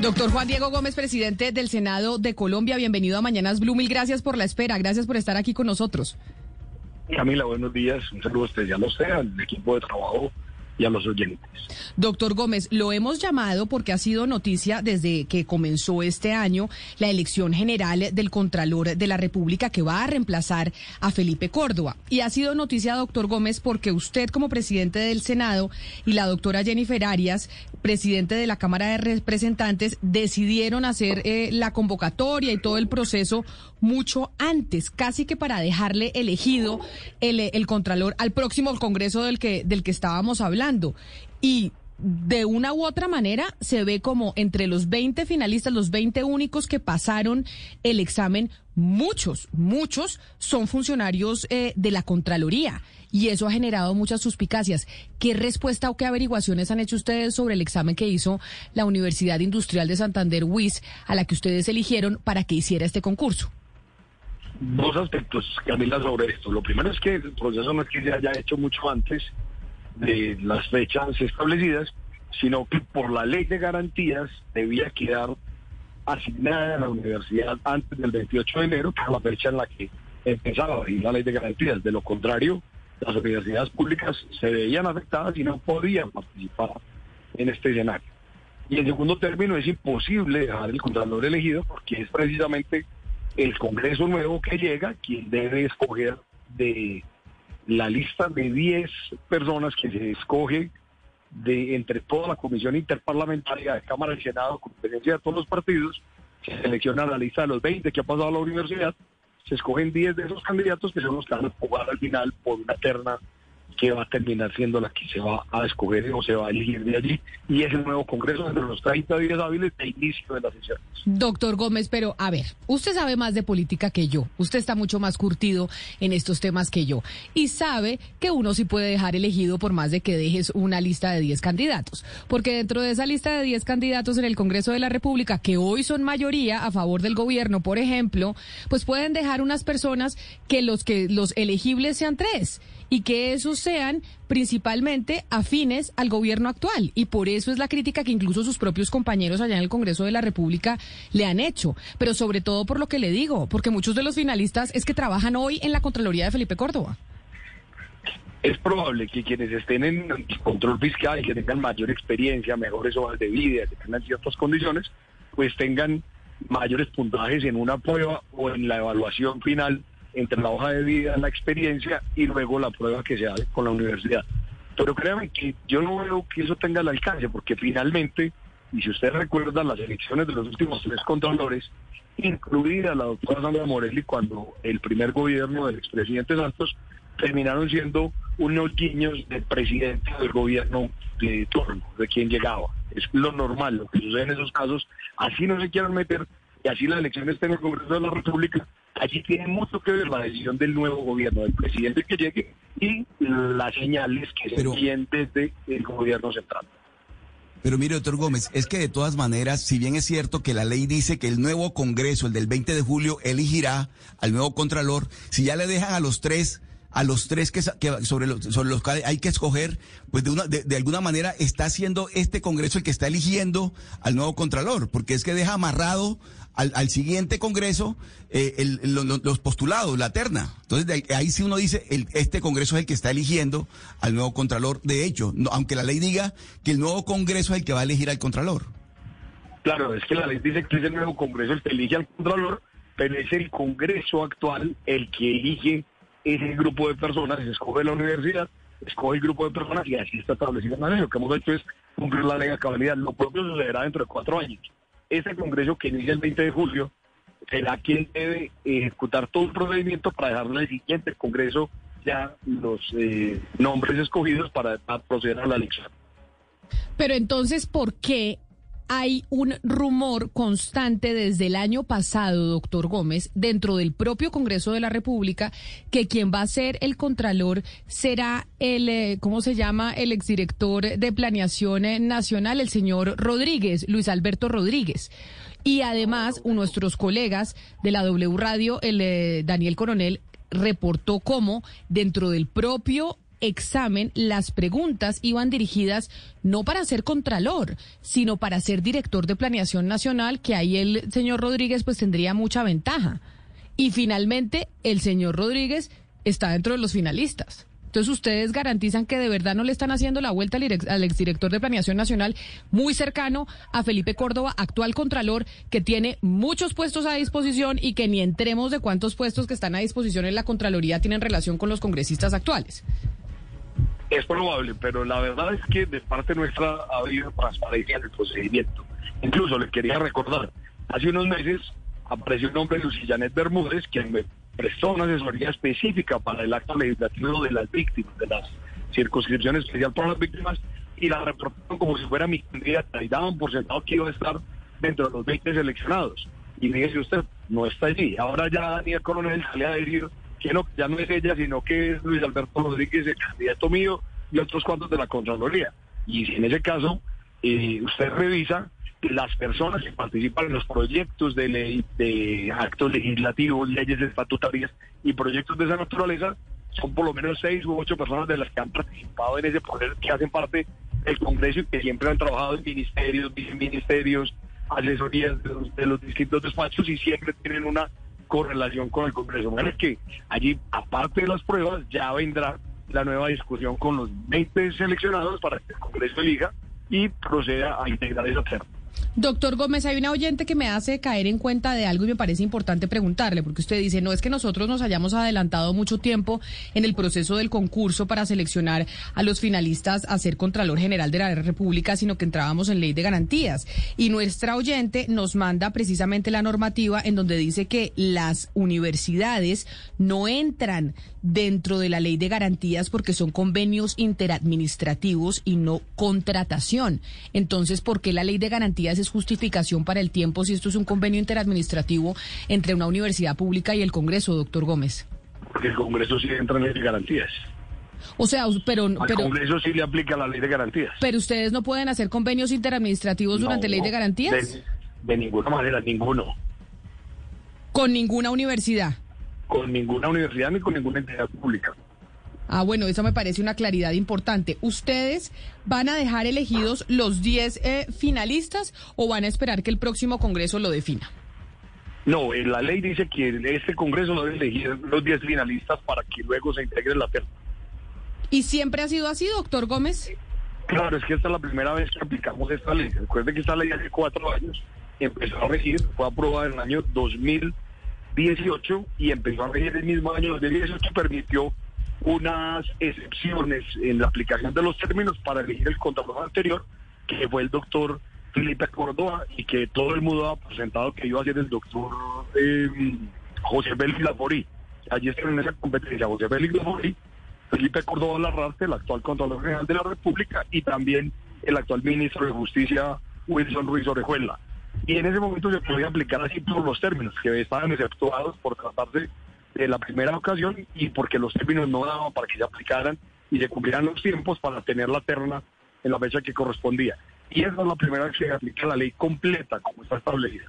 Doctor Juan Diego Gómez, presidente del Senado de Colombia, bienvenido a Mañanas Blue. Mil gracias por la espera, gracias por estar aquí con nosotros. Camila, buenos días. Un saludo a usted, al equipo de trabajo y a los oyentes. Doctor Gómez, lo hemos llamado porque ha sido noticia desde que comenzó este año la elección general del Contralor de la República que va a reemplazar a Felipe Córdoba. Y ha sido noticia, doctor Gómez, porque usted como presidente del Senado y la doctora Jennifer Arias, presidente de la Cámara de Representantes, decidieron hacer eh, la convocatoria y todo el proceso mucho antes, casi que para dejarle elegido el, el Contralor al próximo Congreso del que, del que estábamos hablando. Y de una u otra manera se ve como entre los 20 finalistas, los 20 únicos que pasaron el examen, muchos, muchos son funcionarios eh, de la Contraloría. Y eso ha generado muchas suspicacias. ¿Qué respuesta o qué averiguaciones han hecho ustedes sobre el examen que hizo la Universidad Industrial de Santander, WIS, a la que ustedes eligieron para que hiciera este concurso? Dos aspectos, Camila, sobre esto. Lo primero es que el proceso no es que se haya hecho mucho antes, de las fechas establecidas, sino que por la ley de garantías debía quedar asignada a la universidad antes del 28 de enero, que es la fecha en la que empezaba a la ley de garantías. De lo contrario, las universidades públicas se veían afectadas y no podían participar en este escenario. Y en segundo término, es imposible dejar el contralor elegido porque es precisamente el Congreso nuevo que llega quien debe escoger de la lista de 10 personas que se escoge de entre toda la comisión interparlamentaria de Cámara y Senado, con presencia de todos los partidos, se selecciona la lista de los 20 que ha pasado a la universidad, se escogen 10 de esos candidatos que son los que van a jugar al final por una terna que va a terminar siendo la que se va a escoger o se va a elegir de allí. Y es el nuevo Congreso entre los 30 días hábiles de inicio de la sesión. Doctor Gómez, pero a ver, usted sabe más de política que yo. Usted está mucho más curtido en estos temas que yo. Y sabe que uno sí puede dejar elegido por más de que dejes una lista de 10 candidatos. Porque dentro de esa lista de 10 candidatos en el Congreso de la República, que hoy son mayoría a favor del gobierno, por ejemplo, pues pueden dejar unas personas que los que los elegibles sean tres y que esos sean principalmente afines al gobierno actual. Y por eso es la crítica que incluso sus propios compañeros allá en el Congreso de la República le han hecho. Pero sobre todo por lo que le digo, porque muchos de los finalistas es que trabajan hoy en la Contraloría de Felipe Córdoba. Es probable que quienes estén en control fiscal, que tengan mayor experiencia, mejores hojas de vida, que tengan ciertas condiciones, pues tengan mayores puntajes en una prueba o en la evaluación final entre la hoja de vida, la experiencia y luego la prueba que se hace con la universidad. Pero créanme que yo no veo que eso tenga el alcance, porque finalmente, y si usted recuerda las elecciones de los últimos tres controladores, incluida la doctora Sandra Morelli, cuando el primer gobierno del expresidente Santos terminaron siendo unos guiños del presidente del gobierno de turno, de quien llegaba. Es lo normal, lo que sucede en esos casos. Así no se quieran meter y así la elección está en el Congreso de la República, allí tiene mucho que ver la decisión del nuevo gobierno, del presidente que llegue y las señales que se envíen desde el gobierno central. Pero mire, doctor Gómez, es que de todas maneras, si bien es cierto que la ley dice que el nuevo Congreso, el del 20 de julio, elegirá al nuevo Contralor, si ya le dejan a los tres a los tres que, sobre, los, sobre los que hay que escoger, pues de, una, de, alguna manera está siendo este Congreso el que está eligiendo al nuevo Contralor, porque es que deja amarrado al, al siguiente Congreso eh, el, los postulados, la terna. Entonces ahí sí uno dice, el, este Congreso es el que está eligiendo al nuevo Contralor, de hecho, aunque la ley diga que el nuevo Congreso es el que va a elegir al Contralor. Claro, es que la ley dice que es el nuevo Congreso el que elige al Contralor, pero es el Congreso actual el que elige ese grupo de personas, se escoge la universidad, escoge el grupo de personas y así está establecido la ley. Lo que hemos hecho es cumplir la ley a cabalidad. Lo propio sucederá dentro de cuatro años. Ese congreso que inicia el 20 de julio será quien debe ejecutar todo el procedimiento para dejarle al siguiente congreso ya los eh, nombres escogidos para proceder a la elección. Pero entonces, ¿por qué hay un rumor constante desde el año pasado, doctor Gómez, dentro del propio Congreso de la República, que quien va a ser el Contralor será el, eh, ¿cómo se llama? El exdirector de Planeación eh, Nacional, el señor Rodríguez, Luis Alberto Rodríguez. Y además, nuestros colegas de la W Radio, el eh, Daniel Coronel, reportó cómo dentro del propio examen, las preguntas iban dirigidas no para ser contralor, sino para ser director de planeación nacional, que ahí el señor Rodríguez pues tendría mucha ventaja. Y finalmente el señor Rodríguez está dentro de los finalistas. Entonces, ustedes garantizan que de verdad no le están haciendo la vuelta al, exdirector de Planeación Nacional, muy cercano a Felipe Córdoba, actual Contralor, que tiene muchos puestos a disposición y que ni entremos de cuántos puestos que están a disposición en la Contraloría tienen relación con los congresistas actuales. Es probable, pero la verdad es que de parte nuestra ha habido transparencia en el procedimiento. Incluso le quería recordar, hace unos meses apareció un hombre, Lucillanet Bermúdez, quien me prestó una asesoría específica para el acto legislativo de las víctimas, de las circunscripciones especial para las víctimas, y la reportaron como si fuera mi candidata y daban por sentado que iba a estar dentro de los 20 seleccionados. Y fíjese usted, no está allí. Ahora ya Daniel Coronel sale a decir que ya no es ella, sino que es Luis Alberto Rodríguez, el candidato mío, y otros cuantos de la Contraloría. Y en ese caso eh, usted revisa, las personas que participan en los proyectos de ley, de actos legislativos, leyes estatutarias y proyectos de esa naturaleza, son por lo menos seis u ocho personas de las que han participado en ese poder, que hacen parte del Congreso y que siempre han trabajado en ministerios, viceministerios, asesorías de los, de los distintos despachos y siempre tienen una correlación con el Congreso. Bueno, es que allí, aparte de las pruebas, ya vendrá la nueva discusión con los 20 seleccionados para que el Congreso elija y proceda a integrar esa terna. Doctor Gómez, hay una oyente que me hace caer en cuenta de algo y me parece importante preguntarle, porque usted dice, no es que nosotros nos hayamos adelantado mucho tiempo en el proceso del concurso para seleccionar a los finalistas a ser Contralor General de la República, sino que entrábamos en ley de garantías. Y nuestra oyente nos manda precisamente la normativa en donde dice que las universidades no entran dentro de la ley de garantías porque son convenios interadministrativos y no contratación. Entonces, ¿por qué la ley de garantías es justificación para el tiempo si esto es un convenio interadministrativo entre una universidad pública y el Congreso, doctor Gómez? Porque el Congreso sí entra en ley de garantías. O sea, pero... Al pero Congreso sí le aplica la ley de garantías. Pero ustedes no pueden hacer convenios interadministrativos durante ley de garantías. De, de ninguna manera, ninguno. Con ninguna universidad con ninguna universidad ni con ninguna entidad pública. Ah, bueno, eso me parece una claridad importante. ¿Ustedes van a dejar elegidos los 10 eh, finalistas o van a esperar que el próximo Congreso lo defina? No, en la ley dice que este Congreso debe elegir los 10 finalistas para que luego se integre la terna. ¿Y siempre ha sido así, doctor Gómez? Claro, es que esta es la primera vez que aplicamos esta ley. Recuerde que esta ley hace cuatro años empezó a regir, fue aprobada en el año 2000 18 y empezó a regir el mismo año 2018, permitió unas excepciones en la aplicación de los términos para elegir el contralor anterior, que fue el doctor Felipe Córdoba y que todo el mundo ha presentado que iba a ser el doctor eh, José Félix Laforí. Allí está en esa competencia José Félix Laforí, Felipe Córdoba Larrarte, el actual Contralor General de la República, y también el actual Ministro de Justicia, Wilson Ruiz Orejuela. Y en ese momento se podía aplicar así por los términos, que estaban exceptuados por tratarse de la primera ocasión y porque los términos no daban para que se aplicaran y se cumplieran los tiempos para tener la terna en la fecha que correspondía. Y esa es la primera vez que se aplica la ley completa como está establecida.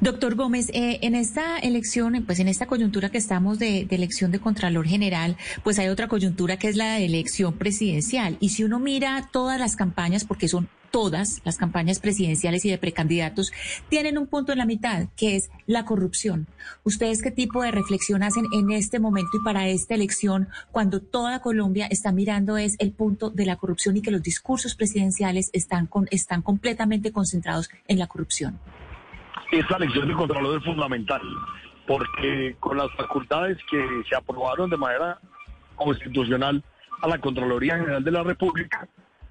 Doctor Gómez, eh, en esta elección, pues en esta coyuntura que estamos de, elección de Contralor General, pues hay otra coyuntura que es la elección presidencial. Y si uno mira todas las campañas, porque son todas las campañas presidenciales y de precandidatos, tienen un punto en la mitad, que es la corrupción. ¿Ustedes qué tipo de reflexión hacen en este momento y para esta elección, cuando toda Colombia está mirando es el punto de la corrupción y que los discursos presidenciales están, con, están completamente concentrados en la corrupción? Esta elección de Contralor es fundamental, porque con las facultades que se aprobaron de manera constitucional a la Contraloría General de la República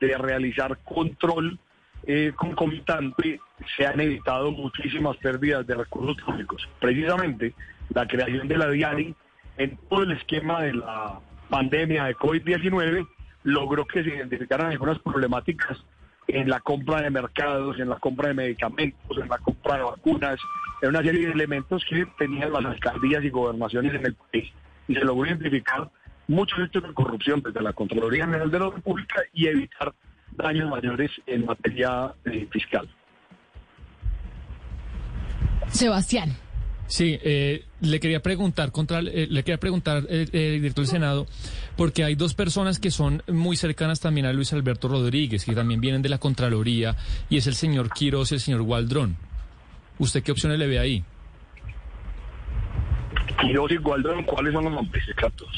de realizar control eh, concomitante, se han evitado muchísimas pérdidas de recursos públicos. Precisamente la creación de la DIARI en todo el esquema de la pandemia de COVID-19 logró que se identificaran algunas problemáticas en la compra de mercados, en la compra de medicamentos, en la compra de vacunas, en una serie de elementos que tenían las alcaldías y gobernaciones en el país. Y se logró identificar muchos hechos de corrupción desde la Contraloría General de la República y evitar daños mayores en materia eh, fiscal. Sebastián. Sí, eh, le quería preguntar contra, eh, le quería preguntar eh, el director del Senado, porque hay dos personas que son muy cercanas también a Luis Alberto Rodríguez, que también vienen de la Contraloría, y es el señor Quiroz y el señor Waldrón. ¿Usted qué opciones le ve ahí? Quiroz y Waldrón, ¿cuáles son los nombres exactos?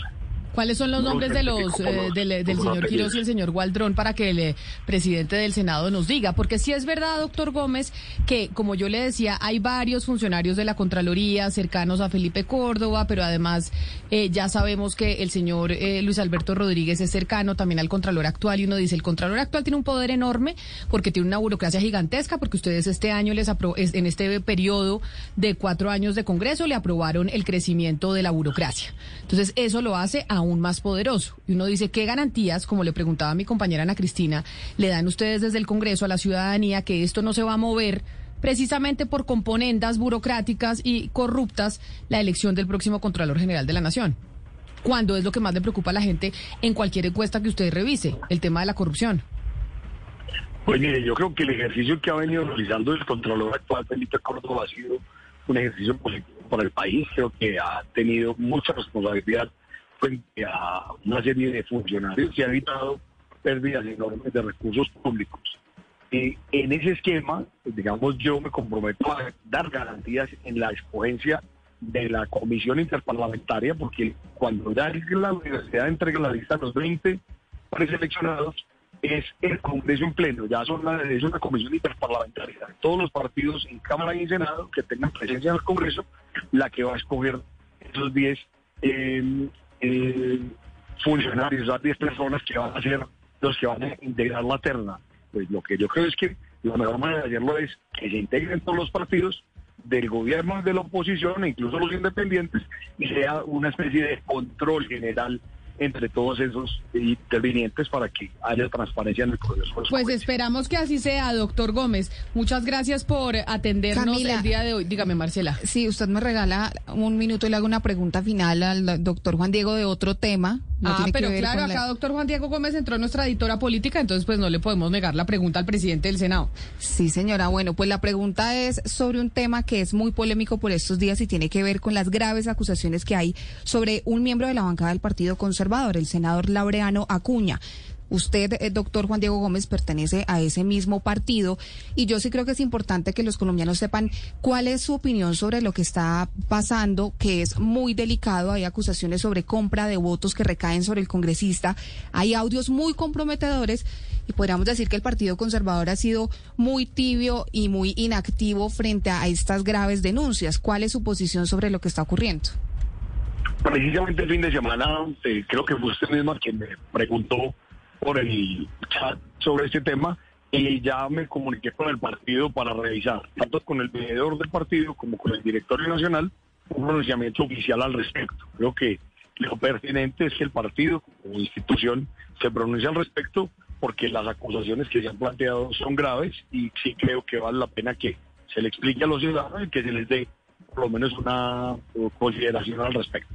¿Cuáles son los nombres de los eh, del, del señor Quiroz y el señor Gualdrón para que el eh, presidente del Senado nos diga? Porque sí es verdad, doctor Gómez, que como yo le decía, hay varios funcionarios de la Contraloría cercanos a Felipe Córdoba, pero además eh, ya sabemos que el señor Luis Alberto Rodríguez es cercano también al Contralor actual y uno dice, el Contralor actual tiene un poder enorme porque tiene una burocracia gigantesca, porque ustedes este año les en este periodo de cuatro años de Congreso le aprobaron el crecimiento de la burocracia. Entonces eso lo hace a aún más poderoso. Y uno dice, ¿qué garantías, como le preguntaba mi compañera Ana Cristina, le dan ustedes desde el Congreso a la ciudadanía que esto no se va a mover? precisamente por componendas burocráticas y corruptas la elección del próximo Contralor General de la Nación. ¿Cuándo es lo que más le preocupa a la gente en cualquier encuesta que usted revise? El tema de la corrupción. Pues mire, yo creo que el ejercicio que ha venido realizando el Contralor actual, Felipe Córdoba, ha sido un ejercicio positivo para el país. Creo que ha tenido mucha responsabilidad frente a una serie de funcionarios y ha evitado pérdidas enormes de recursos públicos. Y en ese esquema, digamos, yo me comprometo a dar garantías en la escogencia de la comisión interparlamentaria, porque cuando ya la universidad entrega la lista a los 20 preseleccionados, es el Congreso en pleno, ya son la, es una comisión interparlamentaria. Todos los partidos en Cámara y en Senado que tengan presencia en el Congreso, la que va a escoger esos 10 eh, eh, funcionarios, las 10 personas que van a ser los que van a integrar la terna. Pues lo que yo creo es que la mejor manera de hacerlo es que se integren todos los partidos del gobierno, de la oposición e incluso los independientes y sea una especie de control general entre todos esos intervinientes para que haya transparencia en el proceso. Pues esperamos que así sea, doctor Gómez. Muchas gracias por atendernos el día de hoy. Dígame, Marcela. Sí, usted me regala un minuto y le hago una pregunta final al doctor Juan Diego de otro tema. Ah, pero claro, acá doctor Juan Diego Gómez entró nuestra editora política, entonces pues no le podemos negar la pregunta al presidente del Senado. Sí, señora. Bueno, pues la pregunta es sobre un tema que es muy polémico por estos días y tiene que ver con las graves acusaciones que hay sobre un miembro de la bancada del Partido Conservador el senador Laureano Acuña. Usted, eh, doctor Juan Diego Gómez, pertenece a ese mismo partido y yo sí creo que es importante que los colombianos sepan cuál es su opinión sobre lo que está pasando, que es muy delicado. Hay acusaciones sobre compra de votos que recaen sobre el congresista. Hay audios muy comprometedores y podríamos decir que el Partido Conservador ha sido muy tibio y muy inactivo frente a estas graves denuncias. ¿Cuál es su posición sobre lo que está ocurriendo? Precisamente el fin de semana, eh, creo que fue usted misma quien me preguntó por el chat sobre este tema y ya me comuniqué con el partido para revisar, tanto con el mediador del partido como con el directorio nacional, un pronunciamiento oficial al respecto. Creo que lo pertinente es que el partido como institución se pronuncie al respecto porque las acusaciones que se han planteado son graves y sí creo que vale la pena que se le explique a los ciudadanos y que se les dé por lo menos una consideración al respecto.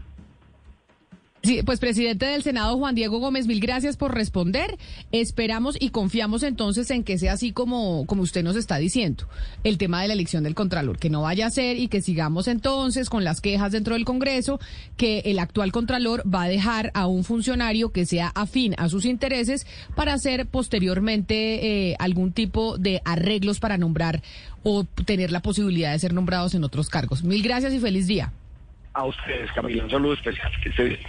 Sí, pues presidente del Senado, Juan Diego Gómez, mil gracias por responder. Esperamos y confiamos entonces en que sea así como, como usted nos está diciendo, el tema de la elección del Contralor, que no vaya a ser y que sigamos entonces con las quejas dentro del Congreso, que el actual Contralor va a dejar a un funcionario que sea afín a sus intereses para hacer posteriormente eh, algún tipo de arreglos para nombrar o tener la posibilidad de ser nombrados en otros cargos. Mil gracias y feliz día. A ustedes, Camila, un saludo especial. Que se